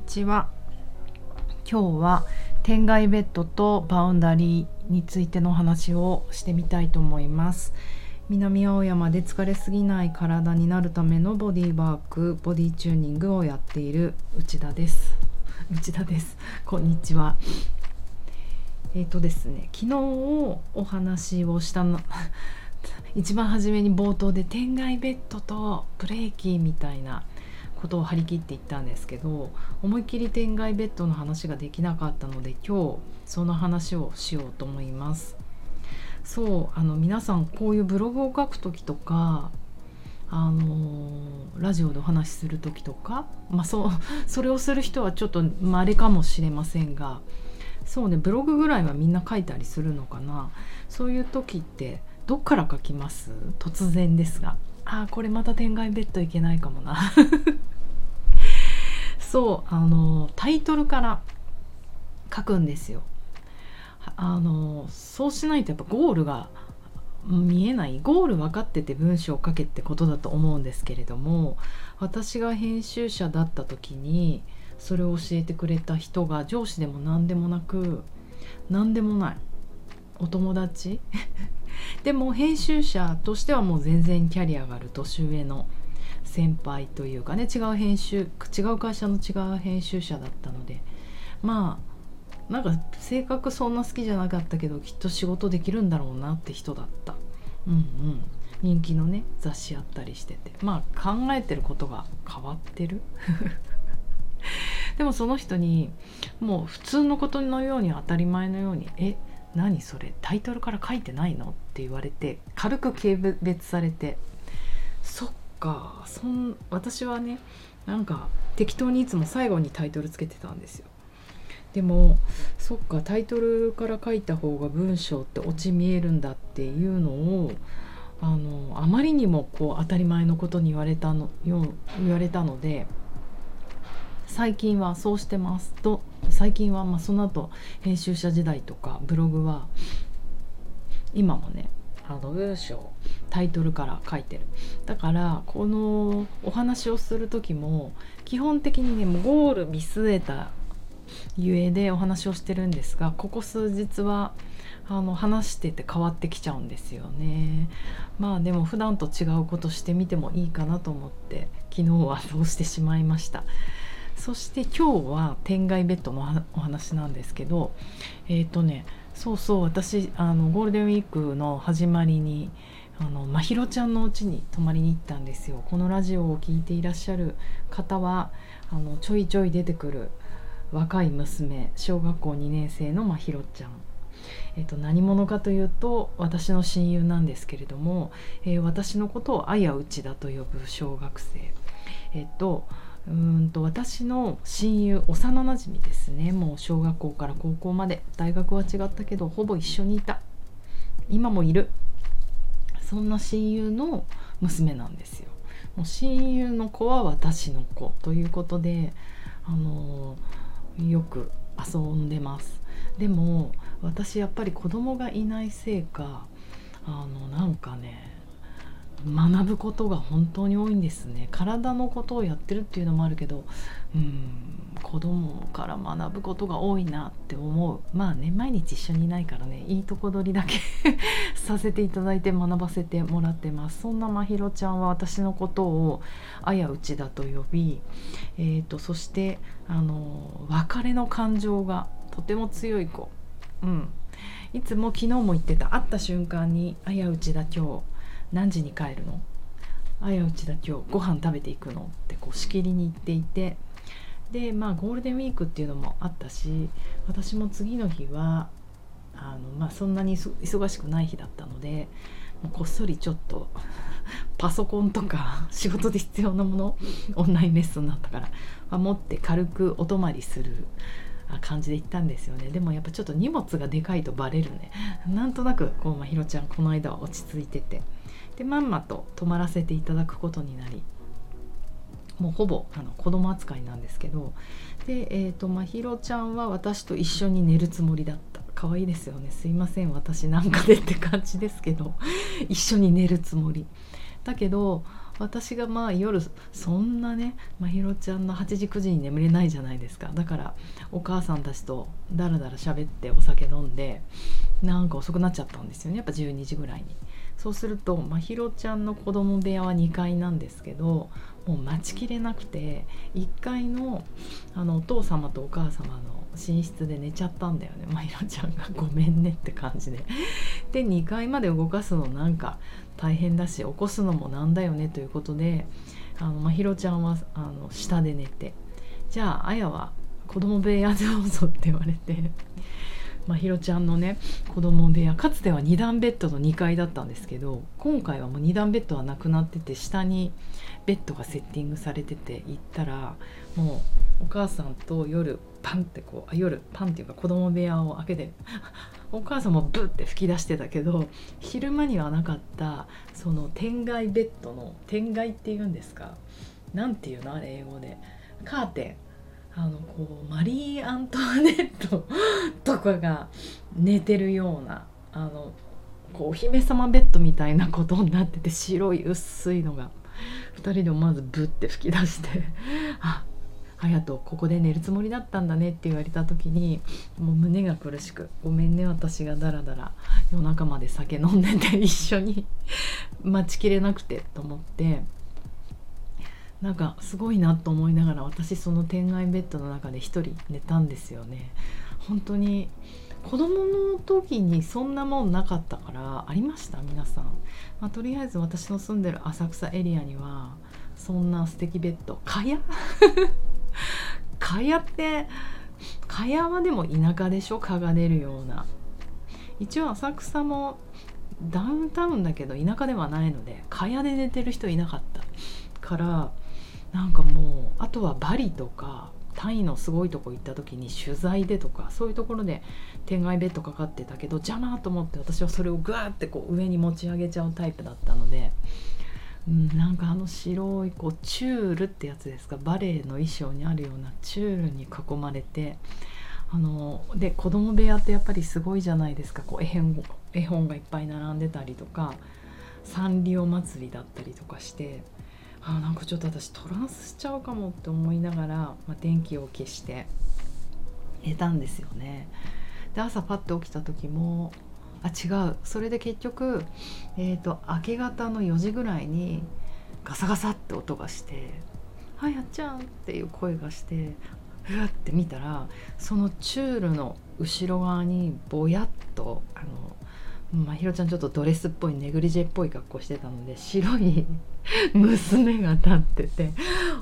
にちは。今日は天外ベッドとバウンダリーについての話をしてみたいと思います。南青山で疲れすぎない体になるためのボディワークボディチューニングをやっている内田です。内田です。こんにちは。えっ、ー、とですね昨日お話をしたの一番初めに冒頭で天外ベッドとブレーキみたいなことを張り切って言ったんですけど思いっきり天外ベッドの話ができなかったので今日その話をしようと思います。そうあの皆さんこういうブログを書く時とかあのラジオでお話しする時とか、まあ、そうそれをする人はちょっと稀かもしれませんがそうねブログぐらいはみんな書いたりするのかな。そういう時ってどっから書きます？突然ですが。あこれまた天外ベッドいけないかもな。そうあのタイトルから書くんですよ。あのそうしないとやっぱゴールが見えない。ゴール分かってて文章を書けってことだと思うんですけれども私が編集者だった時にそれを教えてくれた人が上司でも何でもなく何でもない。お友達？でも編集者としてはもう全然キャリアがある年上の先輩というかね違う編集違う会社の違う編集者だったのでまあなんか性格そんな好きじゃなかったけどきっと仕事できるんだろうなって人だった。うんうん。人気のね雑誌あったりしてて。まあ考えてることが変わってる。でもその人にもう普通のことのように当たり前のように「え何それタイトルから書いてないの?」って言われて軽く軽別されてそっかそん私はねなんか適当にいつも最後にタイトルつけてたんですよでもそっかタイトルから書いた方が文章ってオチ見えるんだっていうのをあのあまりにもこう当たり前のことに言われたのよ言われたので最近はそうしてますと最近はまその後編集者時代とかブログは今もねあの文章タイトルから書いてる。だからこのお話をする時も基本的にねもうゴール見据えたゆえでお話をしてるんですがここ数日はあの話してて変わってきちゃうんですよね。まあでも普段と違うことしてみてもいいかなと思って昨日はそうしてしまいました。そして今日は天外ベッドのお話なんですけどえっ、ー、とねそうそう私あのゴールデンウィークの始まりにあのまひろちゃんの家に泊まりに行ったんですよ。このラジオを聴いていらっしゃる方はあのちょいちょい出てくる若い娘小学校2年生のまひろちゃん。えー、と何者かというと私の親友なんですけれども、えー、私のことをあやうちだと呼ぶ小学生。えっ、とうんと私の親友幼なじみですね。もう小学校から高校まで。大学は違ったけどほぼ一緒にいた。今もいる。そんな親友の娘なんですよ。もう親友の子は私の子。ということであのよく遊んでます。でも私やっぱり子供がいないせいかあのなんかね学ぶことが本当に多いんですね。体のことをやってるっていうのもあるけどうん子供から学ぶことが多いなって思う。まあね毎日一緒にいないからねいいとこ取りだけ させていただいて学ばせてもらってます。そんなまひろちゃんは私のことをあやうちだと呼び、えーと、そしてあの別れの感情がとても強い子。うん。いつも昨日も言ってた。会った瞬間に「あやうちだ今日。何時に帰るのあやうちだ今日ご飯食べていくの？ってこうしきりに言っていてでまあゴールデンウィークっていうのもあったし私も次の日はあの、まあ、そんなに忙しくない日だったのでもうこっそりちょっとパソコンとか仕事で必要なものオンラインレッスンだったから、まあ、持って軽くお泊まりする感じで行ったんですよね。でもやっぱちょっと荷物がでかいとバレるね。なんとなくこう、まひろちゃんこの間は落ち着いてて。でまんまと泊まらせていただくことになりもうほぼあの子供扱いなんですけどで、えーと、まひろちゃんは私と一緒に寝るつもりだった。可愛いですよね。すいません。私なんかでって感じですけど 一緒に寝るつもり。だけど私がまあ夜そんなねまひろちゃんの8時9時に眠れないじゃないですか。だからお母さんたちとだらだら喋ってお酒飲んでなんか遅くなっちゃったんですよね。やっぱ12時ぐらいに。そうするとまひろちゃんの子供部屋は2階なんですけどもう待ちきれなくて1階のあのお父様とお母様の寝室で寝ちゃったんだよね。まひろちゃんがごめんねって感じで。で2階まで動かすのなんか大変だし起こすのもなんだよねということであのまひろちゃんはあの下で寝てじゃああやは子供部屋どうぞって言われて。まひろちゃんのね子供部屋かつては2段ベッドの2階だったんですけど今回はもう2段ベッドはなくなってて下にベッドがセッティングされてて行ったらもうお母さんと夜パンってこうあ夜パンっていうか子供部屋を開けて お母さんもブッて吹き出してたけど昼間にはなかったその天外ベッドの天外っていうんですかなんていうのあれ英語で。カーテン。あのこうマリー・アントワネットとかが寝てるようなあのこうお姫様ベッドみたいなことになってて白い薄いのが2人で思わずブッて吹き出して あ隼人ここで寝るつもりだったんだねって言われた時にもう胸が苦しく「ごめんね私がダラダラ夜中まで酒飲んでて一緒に 待ちきれなくて」と思ってなんかすごいなと思いながら私その天外ベッドの中で一人寝たんですよね。本当に子供の時にそんなもんなかったからありました？皆さん、まあ、とりあえず私の住んでる浅草エリアにはそんな素敵ベッド。かや 蚊帳って蚊帳はでも田舎でしょ？蚊が出るような。一応浅草もダウンタウンだけど田舎ではないので蚊帳で寝てる人いなかったからなんかもうあとはバリとかタイのすごいとこ行った時に取材でとかそういうところで天外ベッドかかってたけど邪魔と思って私はそれをグーってこう上に持ち上げちゃうタイプだったのでうん、なんかあの白いこうチュールってやつですかバレエの衣装にあるようなチュールに囲まれてあので子供部屋ってやっぱりすごいじゃないですか。こう絵本絵本がいっぱい並んでたりとかサンリオ祭りだったりとかしてあなんかちょっと私トランスしちゃうかもって思いながら、まあ、電気を消して寝たんですよね。で朝パッと起きた時もあ違うそれで結局、えーと、明け方の4時ぐらいにガサガサって音がして「はいやっちゃん」っていう声がしてふわって見たらそのチュールの後ろ側にぼやっとあのまひろちゃんちょっとドレスっぽいネグリジェっぽい格好してたので白い 娘が立ってて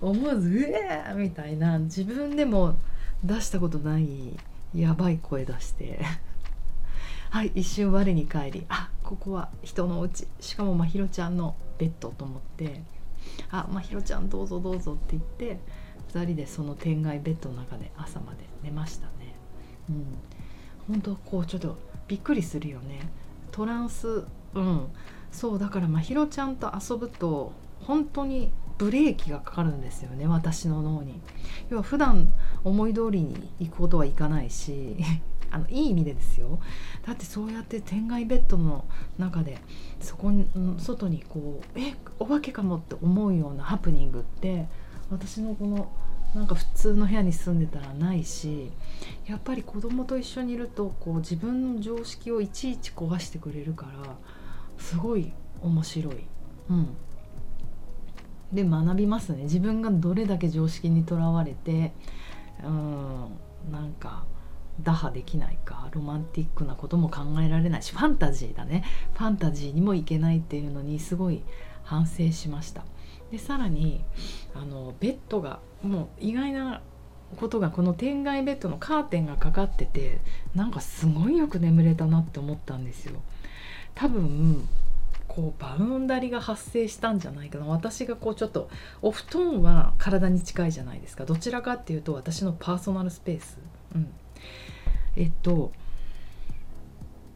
思わず「うえー!」みたいな。自分でも出したことないやばい声出して。はい一瞬我に返りあここは人のうち。しかもまひろちゃんのベッドと思って。あまひろちゃんどうぞどうぞって言って2人でその天外ベッドの中で朝まで寝ましたね。うん。本当こうちょっとびっくりするよね。トランスうん。そうだからまひろちゃんと遊ぶと本当にブレーキがかかるんですよね私の脳に。要は普段思い通りに行くことはいかないし あのいい意味でですよ。だってそうやって天外ベッドの中でそこに外にこうえお化けかもって思うようなハプニングって私のこのなんか普通の部屋に住んでたらないしやっぱり子供と一緒にいるとこう自分の常識をいちいち壊してくれるからすごい面白い。うん。で学びますね。自分がどれだけ常識にとらわれてうんなんか打破できないかロマンティックなことも考えられないしファンタジーだね。ファンタジーにもいけないっていうのにすごい反省しました。でさらにあのベッドがもう意外なことがこの天外ベッドのカーテンがかかっててなんかすごいよく眠れたなって思ったんですよ。多分こうバウンダリが発生したんじゃないかな。私がこうちょっとお布団は体に近いじゃないですか。どちらかっていうと私のパーソナルスペース、うん、えっと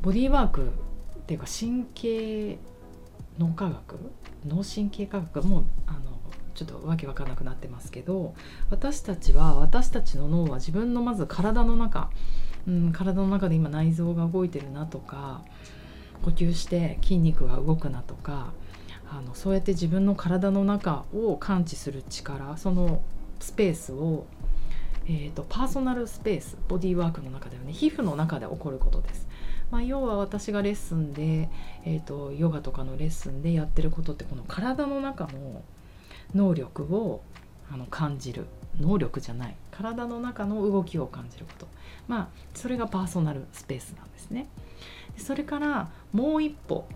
ボディーワークっていうか神経脳科学脳神経科学もうあのちょっとわけわかんなくなってますけど私たちは私たちの脳は自分のまず体の中、うん、体の中で今内臓が動いてるなとか呼吸して筋肉が動くなとかあのそうやって自分の体の中を感知する力そのスペースを、えーと、パーソナルスペースボディーワークの中ではね皮膚の中で起こることです。まあ、要は私がレッスンで、えーと、ヨガとかのレッスンでやってることってこの体の中の能力をあの感じる。能力じゃない。体の中の動きを感じること。まあそれがパーソナルスペースなんですね。それからもう一歩。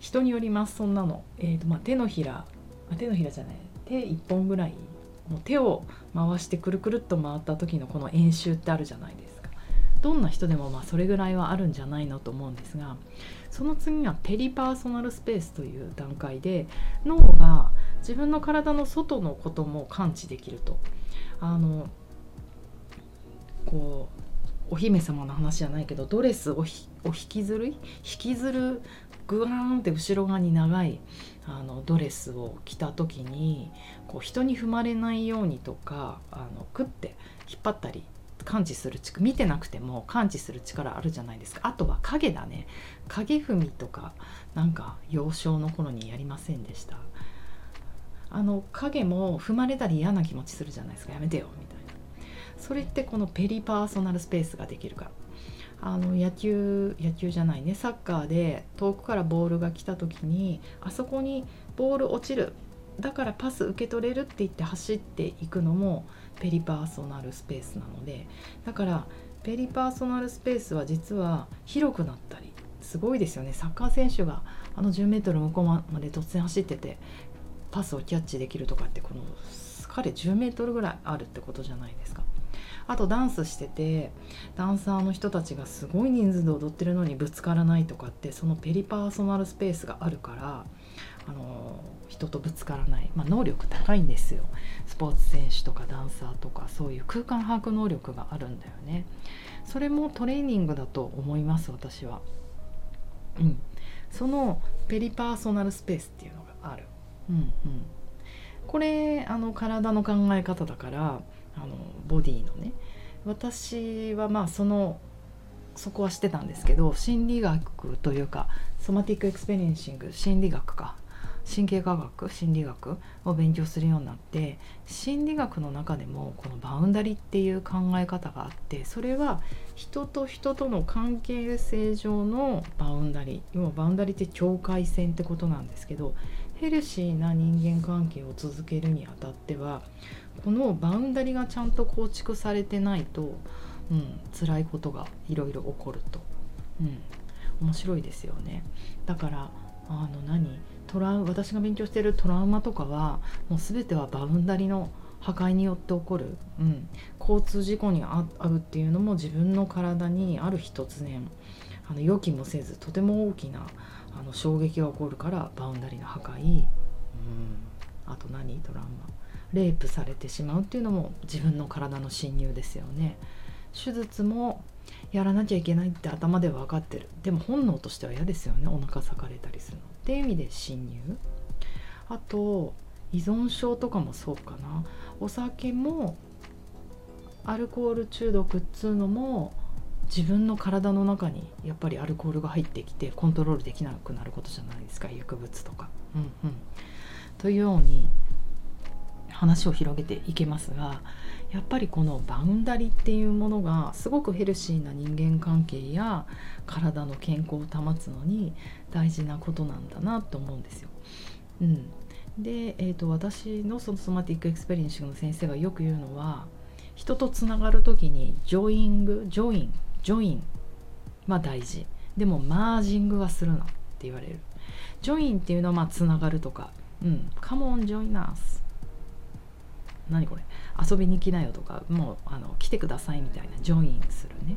人によりますそんなの、えーとまあ、手のひら。手のひらじゃない。手1本ぐらい。もう手を回してくるくるっと回った時のこの円周ってあるじゃないですか。どんな人でもまあそれぐらいはあるんじゃないのと思うんですがその次はペリパーソナルスペースという段階で脳が自分の体の外のことも感知できると。あのこうお姫様の話じゃないけどドレスを引きずる？引きずるグワーンって後ろ側に長いあのドレスを着た時にこう人に踏まれないようにとかあのクッて引っ張ったり感知する力見てなくても感知する力あるじゃないですか。あとは影だね。影踏みとかなんか幼少の頃にやりませんでした。あの影も踏まれたり嫌な気持ちするじゃないですか。やめてよみたいな。それってこのペリパーソナルスペースができるか。らあの野球野球じゃないね。サッカーで遠くからボールが来た時にあそこにボール落ちる。だからパス受け取れるって言って走っていくのもペリパーソナルスペースなのでだからペリパーソナルスペースは実は広くなったりすごいですよねサッカー選手があの 10m 向こうまで突然走っててパスをキャッチできるとかってこの彼 10m ぐらいあるってことじゃないですか。あとダンスしててダンサーの人たちがすごい人数で踊ってるのにぶつからないとかってそのペリパーソナルスペースがあるからあの人とぶつからない、まあ、能力高いんですよ。スポーツ選手とかダンサーとかそういう空間把握能力があるんだよね。それもトレーニングだと思います私は。うん。その peripersonal space っていうのがある。うんうん。これあの体の考え方だからあのボディのね。私はまあそのそこはしてたんですけど心理学というか Somatic Experiencing 心理学か。神経科学心理学を勉強するようになって心理学の中でもこのバウンダリっていう考え方があってそれは人と人との関係性上のバウンダリ要はバウンダリって境界線ってことなんですけどヘルシーな人間関係を続けるにあたってはこのバウンダリがちゃんと構築されてないと、うん、辛いことがいろいろ起こると、うん、面白いですよね。だからあの何？トラ私が勉強しているトラウマとかはもう全てはバウンダリの破壊によって起こる、うん、交通事故に遭うっていうのも自分の体にある日突然あの予期もせずとても大きなあの衝撃が起こるからバウンダリの破壊、うん、あと何？トラウマ。レイプされてしまうっていうのも自分の体の侵入ですよね。手術もやらなきゃいけないって頭では分かってる。でも本能としては嫌ですよね。お腹裂かれたりするの。っていう意味で侵入。あと依存症とかもそうかな。お酒もアルコール中毒っつうのも自分の体の中にやっぱりアルコールが入ってきてコントロールできなくなることじゃないですか。薬物とか。うんうん、というように話を広げていけますがやっぱりこの boundary っていうものがすごくヘルシーな人間関係や体の健康を保つのに大事なことなんだなと思うんですよ。うん、で、えーと、私のその Somatic Experiencing の先生がよく言うのは人とつながる時に joining join join は大事。でも merging はするなって言われる。ジョインっていうのはまあつながるとか。うん。カモンジョイナース。何これ？遊びに来なよとかもうあの来てくださいみたいなジョインするね。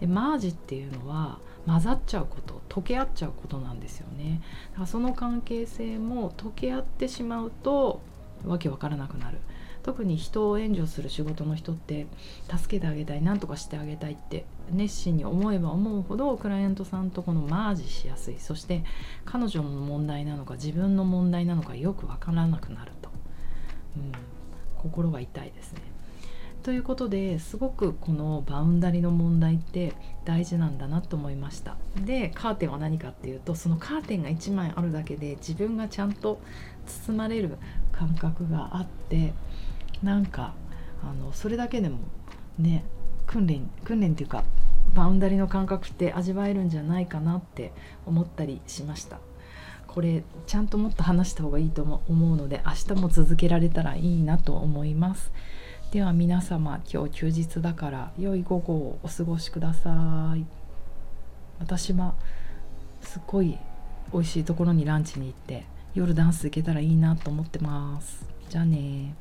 でマージっていうのは混ざっちゃうこと溶け合っちゃうことなんですよね。だからその関係性も溶け合ってしまうとわけわからなくなる。特に人を援助する仕事の人って助けてあげたい何とかしてあげたいって熱心に思えば思うほどクライアントさんとこのマージしやすい。そして彼女の問題なのか自分の問題なのかよくわからなくなると、うん、心が痛いですね。ということですごくこのバウンダリの問題って大事なんだなと思いました。でカーテンは何かっていうとそのカーテンが1枚あるだけで自分がちゃんと包まれる感覚があってなんかあのそれだけでもね訓練訓練っていうかバウンダリの感覚って味わえるんじゃないかなって思ったりしました。これちゃんともっと話した方がいいと思うので明日も続けられたらいいなと思います。では皆様今日休日だから良い午後をお過ごしください。私はすっごい美味しいところにランチに行って夜ダンス行けたらいいなと思ってます。じゃあね